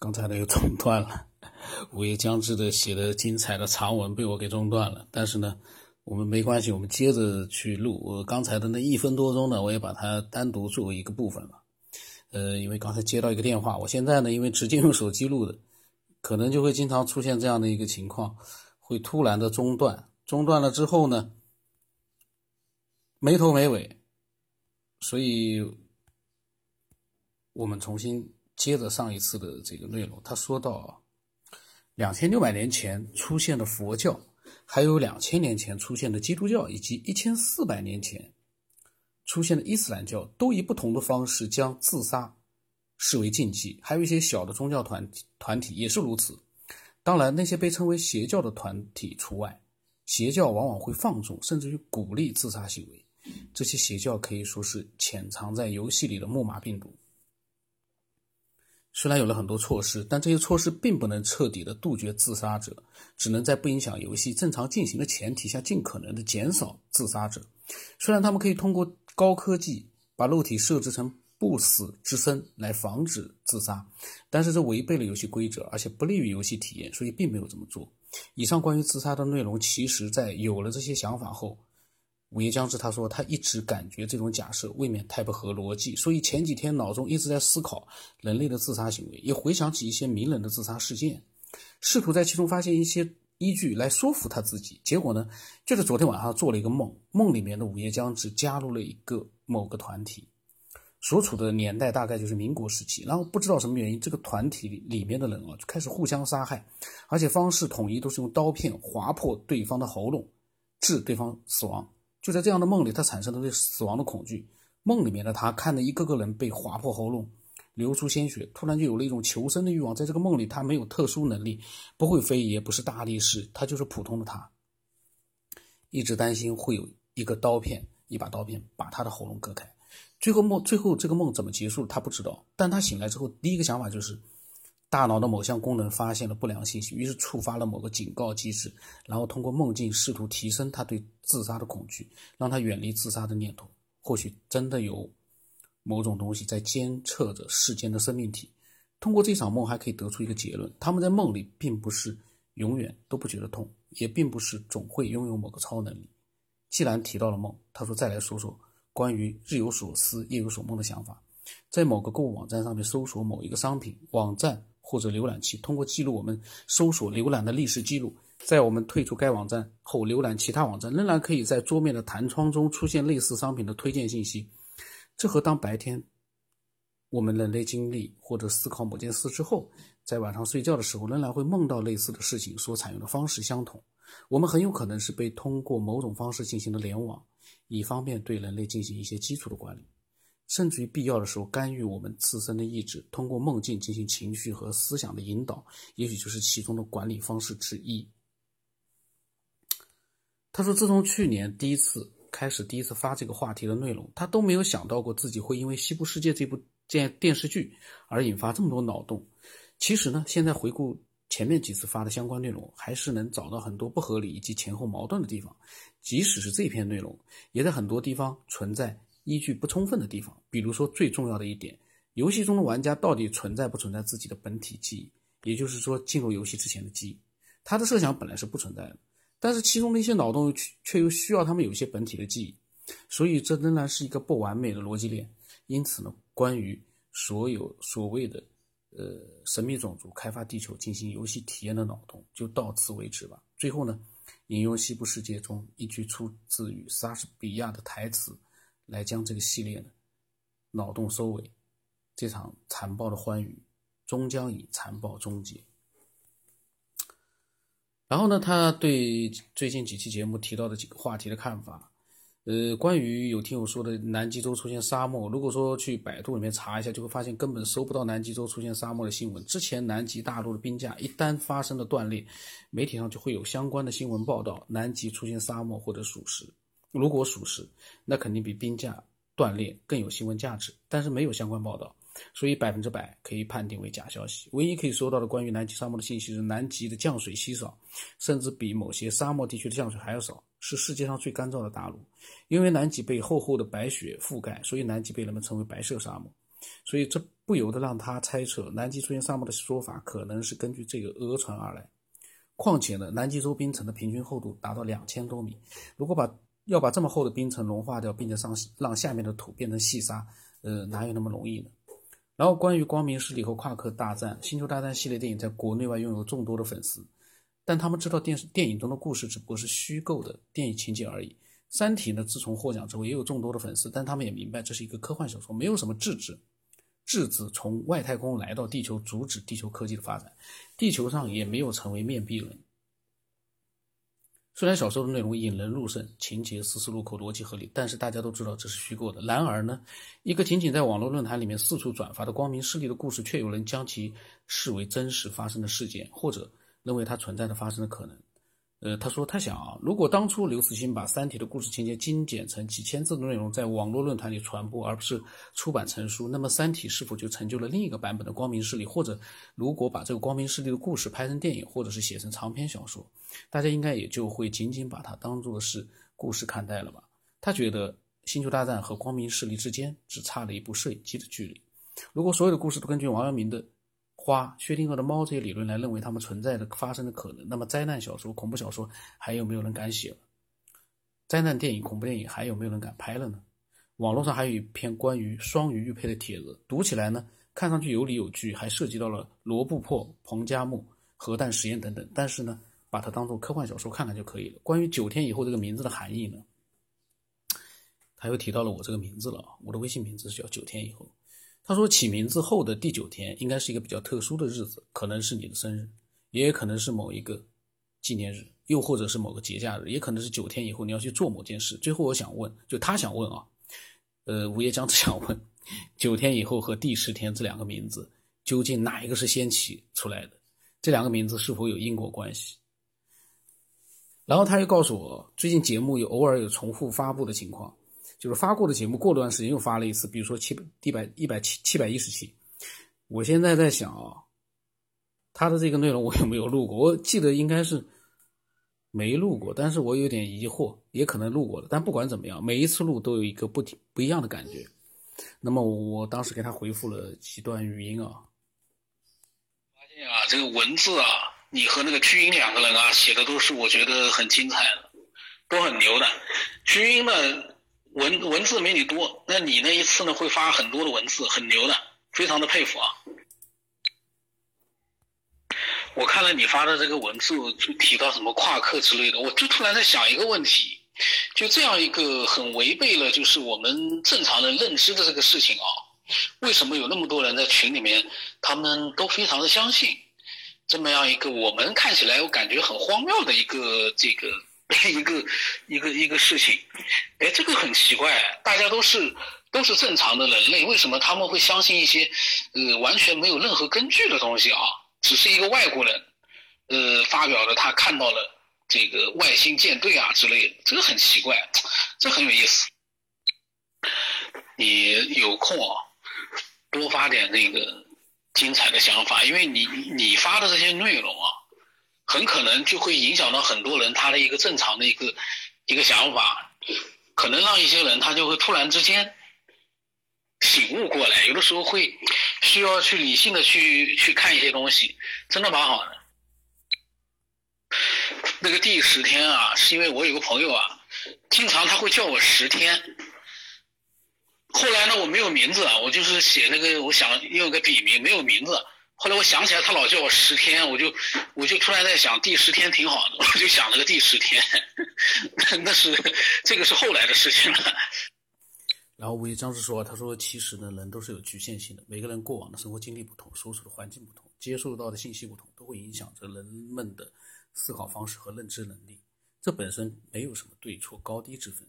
刚才呢又中断了，午夜将至的写的精彩的长文被我给中断了。但是呢，我们没关系，我们接着去录。我刚才的那一分多钟呢，我也把它单独作为一个部分了。呃，因为刚才接到一个电话，我现在呢，因为直接用手机录的，可能就会经常出现这样的一个情况，会突然的中断。中断了之后呢，没头没尾，所以我们重新。接着上一次的这个内容，他说到，两千六百年前出现的佛教，还有两千年前出现的基督教，以及一千四百年前出现的伊斯兰教，都以不同的方式将自杀视为禁忌。还有一些小的宗教团体团体也是如此。当然，那些被称为邪教的团体除外。邪教往往会放纵，甚至于鼓励自杀行为。这些邪教可以说是潜藏在游戏里的木马病毒。虽然有了很多措施，但这些措施并不能彻底的杜绝自杀者，只能在不影响游戏正常进行的前提下，尽可能的减少自杀者。虽然他们可以通过高科技把肉体设置成不死之身来防止自杀，但是这违背了游戏规则，而且不利于游戏体验，所以并没有这么做。以上关于自杀的内容，其实在有了这些想法后。午夜将至，他说他一直感觉这种假设未免太不合逻辑，所以前几天脑中一直在思考人类的自杀行为，也回想起一些名人的自杀事件，试图在其中发现一些依据来说服他自己。结果呢，就是昨天晚上做了一个梦，梦里面的午夜将至加入了一个某个团体，所处的年代大概就是民国时期，然后不知道什么原因，这个团体里面的人啊就开始互相杀害，而且方式统一都是用刀片划破对方的喉咙，致对方死亡。就在这样的梦里，他产生了对死亡的恐惧。梦里面的他看着一个个人被划破喉咙，流出鲜血，突然就有了一种求生的欲望。在这个梦里，他没有特殊能力，不会飞，也不是大力士，他就是普通的他。一直担心会有一个刀片，一把刀片把他的喉咙割开。最后梦，最后这个梦怎么结束，他不知道。但他醒来之后，第一个想法就是。大脑的某项功能发现了不良信息，于是触发了某个警告机制，然后通过梦境试图提升他对自杀的恐惧，让他远离自杀的念头。或许真的有某种东西在监测着世间的生命体。通过这场梦，还可以得出一个结论：他们在梦里并不是永远都不觉得痛，也并不是总会拥有某个超能力。既然提到了梦，他说：“再来说说关于日有所思夜有所梦的想法。”在某个购物网站上面搜索某一个商品，网站。或者浏览器通过记录我们搜索浏览的历史记录，在我们退出该网站后浏览其他网站，仍然可以在桌面的弹窗中出现类似商品的推荐信息。这和当白天我们人类经历或者思考某件事之后，在晚上睡觉的时候仍然会梦到类似的事情所采用的方式相同。我们很有可能是被通过某种方式进行的联网，以方便对人类进行一些基础的管理。甚至于必要的时候干预我们自身的意志，通过梦境进行情绪和思想的引导，也许就是其中的管理方式之一。他说，自从去年第一次开始第一次发这个话题的内容，他都没有想到过自己会因为《西部世界》这部电电视剧而引发这么多脑洞。其实呢，现在回顾前面几次发的相关内容，还是能找到很多不合理以及前后矛盾的地方。即使是这篇内容，也在很多地方存在。依据不充分的地方，比如说最重要的一点，游戏中的玩家到底存在不存在自己的本体记忆，也就是说进入游戏之前的记忆，他的设想本来是不存在的，但是其中的一些脑洞却却又需要他们有些本体的记忆，所以这仍然是一个不完美的逻辑链。因此呢，关于所有所谓的呃神秘种族开发地球进行游戏体验的脑洞，就到此为止吧。最后呢，引用《西部世界》中一句出自于莎士比亚的台词。来将这个系列的脑洞收尾，这场残暴的欢愉终将以残暴终结。然后呢，他对最近几期节目提到的几个话题的看法，呃，关于有听友说的南极洲出现沙漠，如果说去百度里面查一下，就会发现根本搜不到南极洲出现沙漠的新闻。之前南极大陆的冰架一旦发生了断裂，媒体上就会有相关的新闻报道，南极出现沙漠或者属实。如果属实，那肯定比冰架断裂更有新闻价值。但是没有相关报道，所以百分之百可以判定为假消息。唯一可以收到的关于南极沙漠的信息是，南极的降水稀少，甚至比某些沙漠地区的降水还要少，是世界上最干燥的大陆。因为南极被厚厚的白雪覆盖，所以南极被人们称为“白色沙漠”。所以这不由得让他猜测，南极出现沙漠的说法可能是根据这个讹传而来。况且呢，南极洲冰层的平均厚度达到两千多米，如果把要把这么厚的冰层融化掉，并且让让下面的土变成细沙，呃，哪有那么容易呢？然后，关于光明势力和夸克大战，《星球大战》系列电影在国内外拥有众多的粉丝，但他们知道电视电影中的故事只不过是虚构的电影情节而已。《三体》呢，自从获奖之后也有众多的粉丝，但他们也明白这是一个科幻小说，没有什么智智。质子从外太空来到地球，阻止地球科技的发展，地球上也没有成为面壁人。虽然小说的内容引人入胜，情节丝丝入扣，逻辑合理，但是大家都知道这是虚构的。然而呢，一个仅仅在网络论坛里面四处转发的光明势力的故事，却有人将其视为真实发生的事件，或者认为它存在的发生的可能。呃，他说他想啊，如果当初刘慈欣把《三体》的故事情节精简成几千字的内容，在网络论坛里传播，而不是出版成书，那么《三体》是否就成就了另一个版本的光明势力？或者，如果把这个光明势力的故事拍成电影，或者是写成长篇小说，大家应该也就会仅仅把它当做是故事看待了吧？他觉得《星球大战》和光明势力之间只差了一部摄影机的距离。如果所有的故事都根据王阳明的。花、薛定谔的猫这些理论来认为它们存在的、发生的可能，那么灾难小说、恐怖小说还有没有人敢写了？灾难电影、恐怖电影还有没有人敢拍了呢？网络上还有一篇关于双鱼玉佩的帖子，读起来呢，看上去有理有据，还涉及到了罗布泊、彭加木、核弹实验等等。但是呢，把它当做科幻小说看看就可以了。关于九天以后这个名字的含义呢，他又提到了我这个名字了，我的微信名字是叫九天以后。他说：“起名字后的第九天应该是一个比较特殊的日子，可能是你的生日，也可能是某一个纪念日，又或者是某个节假日，也可能是九天以后你要去做某件事。最后，我想问，就他想问啊，呃，午夜将至想问，九天以后和第十天这两个名字究竟哪一个是先起出来的？这两个名字是否有因果关系？然后他又告诉我，最近节目有偶尔有重复发布的情况。”就是发过的节目，过段时间又发了一次，比如说七百一百一百七七百一十期。我现在在想啊，他的这个内容我有没有录过？我记得应该是没录过，但是我有点疑惑，也可能录过了。但不管怎么样，每一次录都有一个不不一样的感觉。那么我当时给他回复了几段语音啊，发现啊，这个文字啊，你和那个巨婴两个人啊写的都是我觉得很精彩的，都很牛的。巨婴呢？文文字没你多，那你那一次呢会发很多的文字，很牛的，非常的佩服啊！我看了你发的这个文字，就提到什么夸克之类的，我就突然在想一个问题，就这样一个很违背了就是我们正常人认知的这个事情啊，为什么有那么多人在群里面，他们都非常的相信这么样一个我们看起来我感觉很荒谬的一个这个。一个一个一个事情，哎，这个很奇怪，大家都是都是正常的人类，为什么他们会相信一些呃完全没有任何根据的东西啊？只是一个外国人呃发表了他看到了这个外星舰队啊之类的，这个很奇怪，这很有意思。你有空啊，多发点那个精彩的想法，因为你你发的这些内容啊。很可能就会影响到很多人他的一个正常的一个一个想法，可能让一些人他就会突然之间醒悟过来，有的时候会需要去理性的去去看一些东西，真的蛮好的。那个第十天啊，是因为我有个朋友啊，经常他会叫我十天，后来呢我没有名字啊，我就是写那个我想用个笔名，没有名字。后来我想起来，他老叫我十天，我就我就突然在想，第十天挺好的，我就想了个第十天，那是这个是后来的事情了。然后吴一章是说，他说其实呢，人都是有局限性的，每个人过往的生活经历不同，所处的环境不同，接受到的信息不同，都会影响着人们的思考方式和认知能力。这本身没有什么对错高低之分。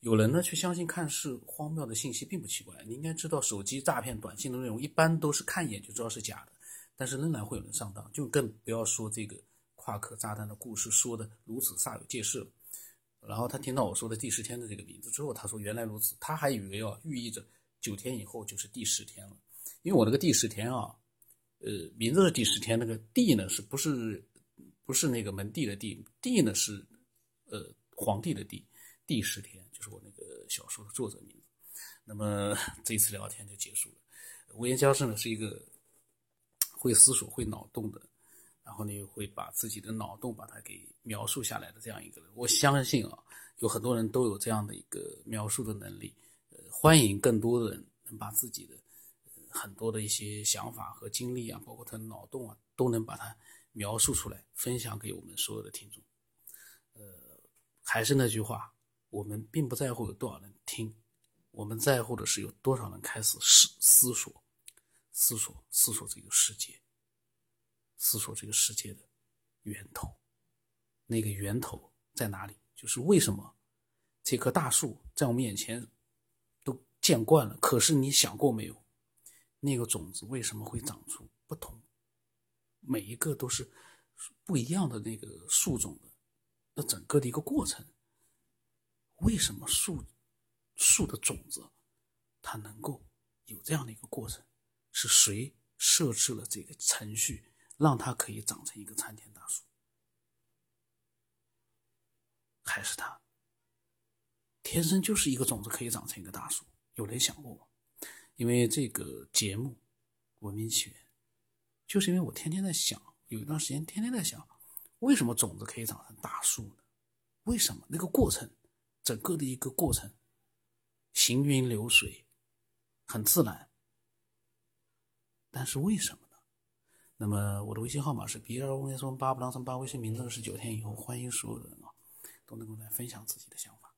有人呢却相信看似荒谬的信息并不奇怪。你应该知道，手机诈骗短信的内容一般都是看一眼就知道是假的。但是仍然会有人上当，就更不要说这个夸克炸弹的故事说的如此煞有介事了。然后他听到我说的第十天的这个名字之后，他说原来如此，他还以为啊寓意着九天以后就是第十天了。因为我那个第十天啊，呃，名字是第十天，那个帝呢是不是不是那个门第的帝？帝呢是呃皇帝的帝，第十天就是我那个小说的作者名字。那么这次聊天就结束了。吴言教授呢是一个会思索、会脑洞的，然后呢会把自己的脑洞把它给描述下来的这样一个人。我相信啊，有很多人都有这样的一个描述的能力。呃，欢迎更多的人能把自己的很多的一些想法和经历啊，包括他的脑洞啊，都能把它描述出来，分享给我们所有的听众。呃，还是那句话，我们并不在乎有多少人听。我们在乎的是有多少人开始思思索、思索、思索这个世界，思索这个世界的源头。那个源头在哪里？就是为什么这棵大树在我们眼前都见惯了，可是你想过没有？那个种子为什么会长出不同？每一个都是不一样的那个树种的，那整个的一个过程，为什么树？树的种子，它能够有这样的一个过程，是谁设置了这个程序，让它可以长成一个参天大树？还是它天生就是一个种子可以长成一个大树？有人想过吗？因为这个节目《文明起源》，就是因为我天天在想，有一段时间天天在想，为什么种子可以长成大树呢？为什么那个过程，整个的一个过程？行云流水，很自然。但是为什么呢？那么我的微信号码是 B 二五零三八不当三八，微信名字是九天以后，欢迎所有的人啊，都能够来分享自己的想法。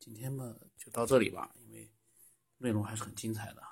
今天嘛，就到这里吧，因为内容还是很精彩的。